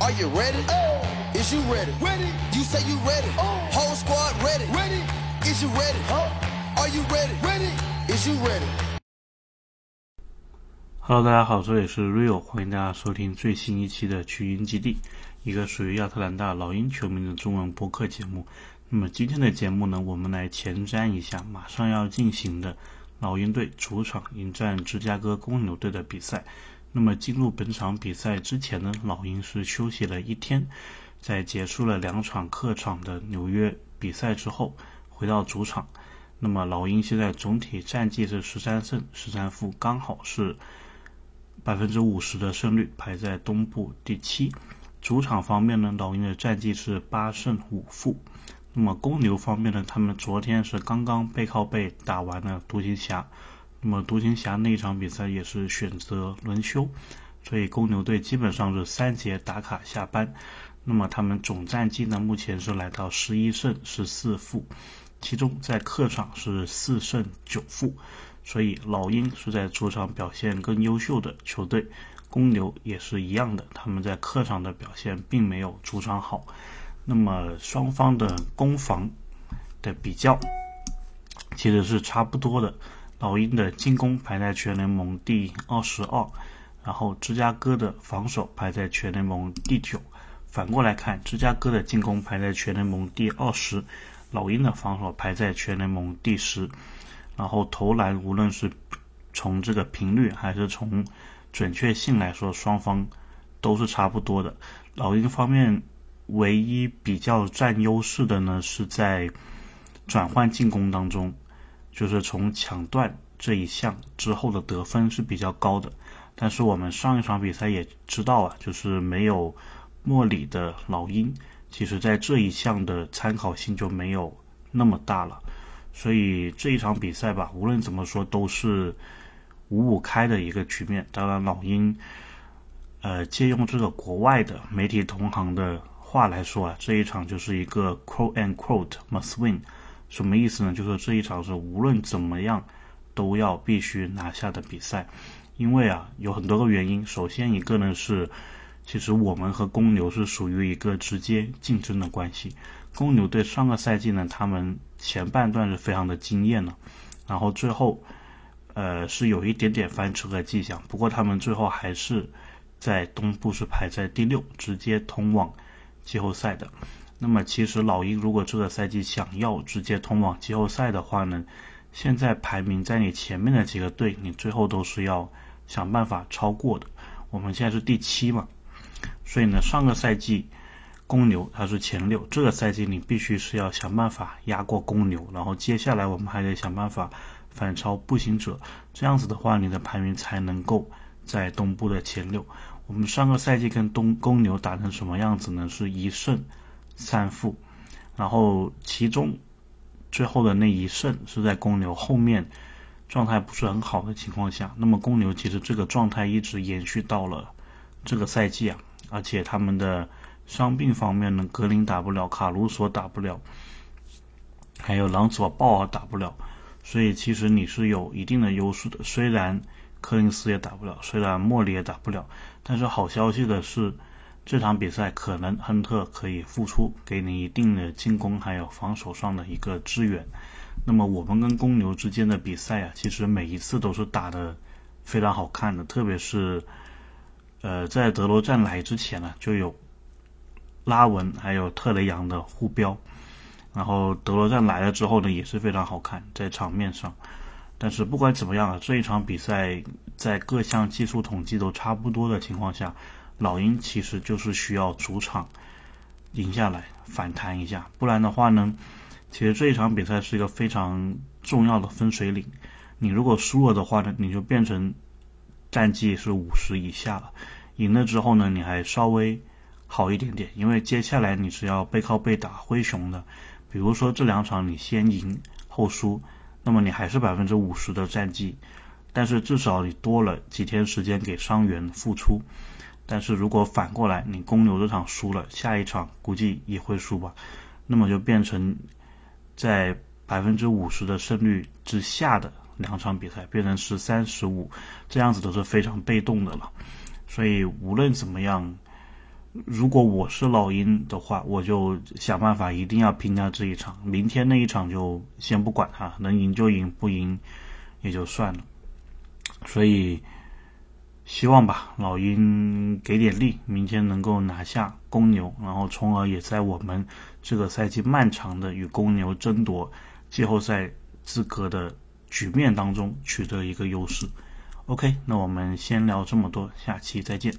Are you ready? Oh. Is you ready? Ready. You say you ready. Whole squad ready. Ready. Is you ready? Are you ready? Ready. Is you ready? Hello，大家好，这里是 Rio，欢迎大家收听最新一期的群英基地，一个属于亚特兰大老鹰球迷的中文播客节目。那么今天的节目呢，我们来前瞻一下马上要进行的老鹰队主场迎战芝加哥公牛队的比赛。那么进入本场比赛之前呢，老鹰是休息了一天，在结束了两场客场的纽约比赛之后，回到主场。那么老鹰现在总体战绩是十三胜十三负，刚好是。百分之五十的胜率排在东部第七。主场方面呢，老鹰的战绩是八胜五负。那么公牛方面呢，他们昨天是刚刚背靠背打完了独行侠。那么独行侠那一场比赛也是选择轮休，所以公牛队基本上是三节打卡下班。那么他们总战绩呢，目前是来到十一胜十四负，其中在客场是四胜九负。所以老鹰是在主场表现更优秀的球队，公牛也是一样的，他们在客场的表现并没有主场好。那么双方的攻防的比较其实是差不多的。老鹰的进攻排在全联盟第二十二，然后芝加哥的防守排在全联盟第九。反过来看，芝加哥的进攻排在全联盟第二十，老鹰的防守排在全联盟第十。然后投篮，无论是从这个频率还是从准确性来说，双方都是差不多的。老鹰方面唯一比较占优势的呢，是在转换进攻当中，就是从抢断这一项之后的得分是比较高的。但是我们上一场比赛也知道啊，就是没有莫里的老鹰，其实在这一项的参考性就没有那么大了。所以这一场比赛吧，无论怎么说都是五五开的一个局面。当然，老鹰，呃，借用这个国外的媒体同行的话来说啊，这一场就是一个 quote and quote must win，什么意思呢？就是这一场是无论怎么样都要必须拿下的比赛。因为啊，有很多个原因。首先一个呢是，其实我们和公牛是属于一个直接竞争的关系。公牛队上个赛季呢，他们前半段是非常的惊艳的，然后最后，呃，是有一点点翻车的迹象。不过他们最后还是在东部是排在第六，直接通往季后赛的。那么其实老鹰如果这个赛季想要直接通往季后赛的话呢，现在排名在你前面的几个队，你最后都是要想办法超过的。我们现在是第七嘛，所以呢，上个赛季。公牛它是前六，这个赛季你必须是要想办法压过公牛，然后接下来我们还得想办法反超步行者，这样子的话你的排名才能够在东部的前六。我们上个赛季跟东公牛打成什么样子呢？是一胜三负，然后其中最后的那一胜是在公牛后面状态不是很好的情况下，那么公牛其实这个状态一直延续到了这个赛季啊，而且他们的。伤病方面呢，格林打不了，卡鲁索打不了，还有朗佐鲍尔打不了，所以其实你是有一定的优势的。虽然柯林斯也打不了，虽然莫里也打不了，但是好消息的是，这场比赛可能亨特可以复出，给你一定的进攻还有防守上的一个支援。那么我们跟公牛之间的比赛啊，其实每一次都是打的非常好看的，特别是呃在德罗赞来之前呢，就有。拉文还有特雷杨的互飙，然后德罗赞来了之后呢，也是非常好看在场面上。但是不管怎么样啊，这一场比赛在各项技术统计都差不多的情况下，老鹰其实就是需要主场赢下来反弹一下，不然的话呢，其实这一场比赛是一个非常重要的分水岭。你如果输了的话呢，你就变成战绩是五十以下了；赢了之后呢，你还稍微。好一点点，因为接下来你是要背靠背打灰熊的。比如说这两场你先赢后输，那么你还是百分之五十的战绩，但是至少你多了几天时间给伤员复出。但是如果反过来你公牛这场输了，下一场估计也会输吧，那么就变成在百分之五十的胜率之下的两场比赛，变成十三十五，这样子都是非常被动的了。所以无论怎么样。如果我是老鹰的话，我就想办法一定要拼掉这一场。明天那一场就先不管它，能赢就赢，不赢也就算了。所以希望吧，老鹰给点力，明天能够拿下公牛，然后从而也在我们这个赛季漫长的与公牛争夺季后赛资格的局面当中取得一个优势。OK，那我们先聊这么多，下期再见。